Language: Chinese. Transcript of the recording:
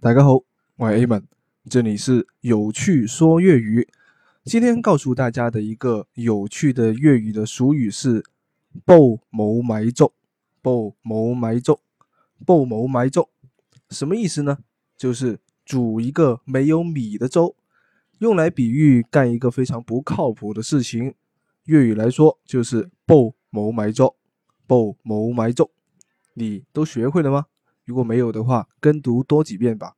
大家好，我系 Aman，这里是有趣说粤语。今天告诉大家的一个有趣的粤语的俗语是“煲谋埋粥”，“煲谋埋粥”，“煲谋埋粥”，什么意思呢？就是煮一个没有米的粥，用来比喻干一个非常不靠谱的事情。粤语来说就是“煲谋埋粥”，“煲谋埋粥”，你都学会了吗？如果没有的话，跟读多几遍吧。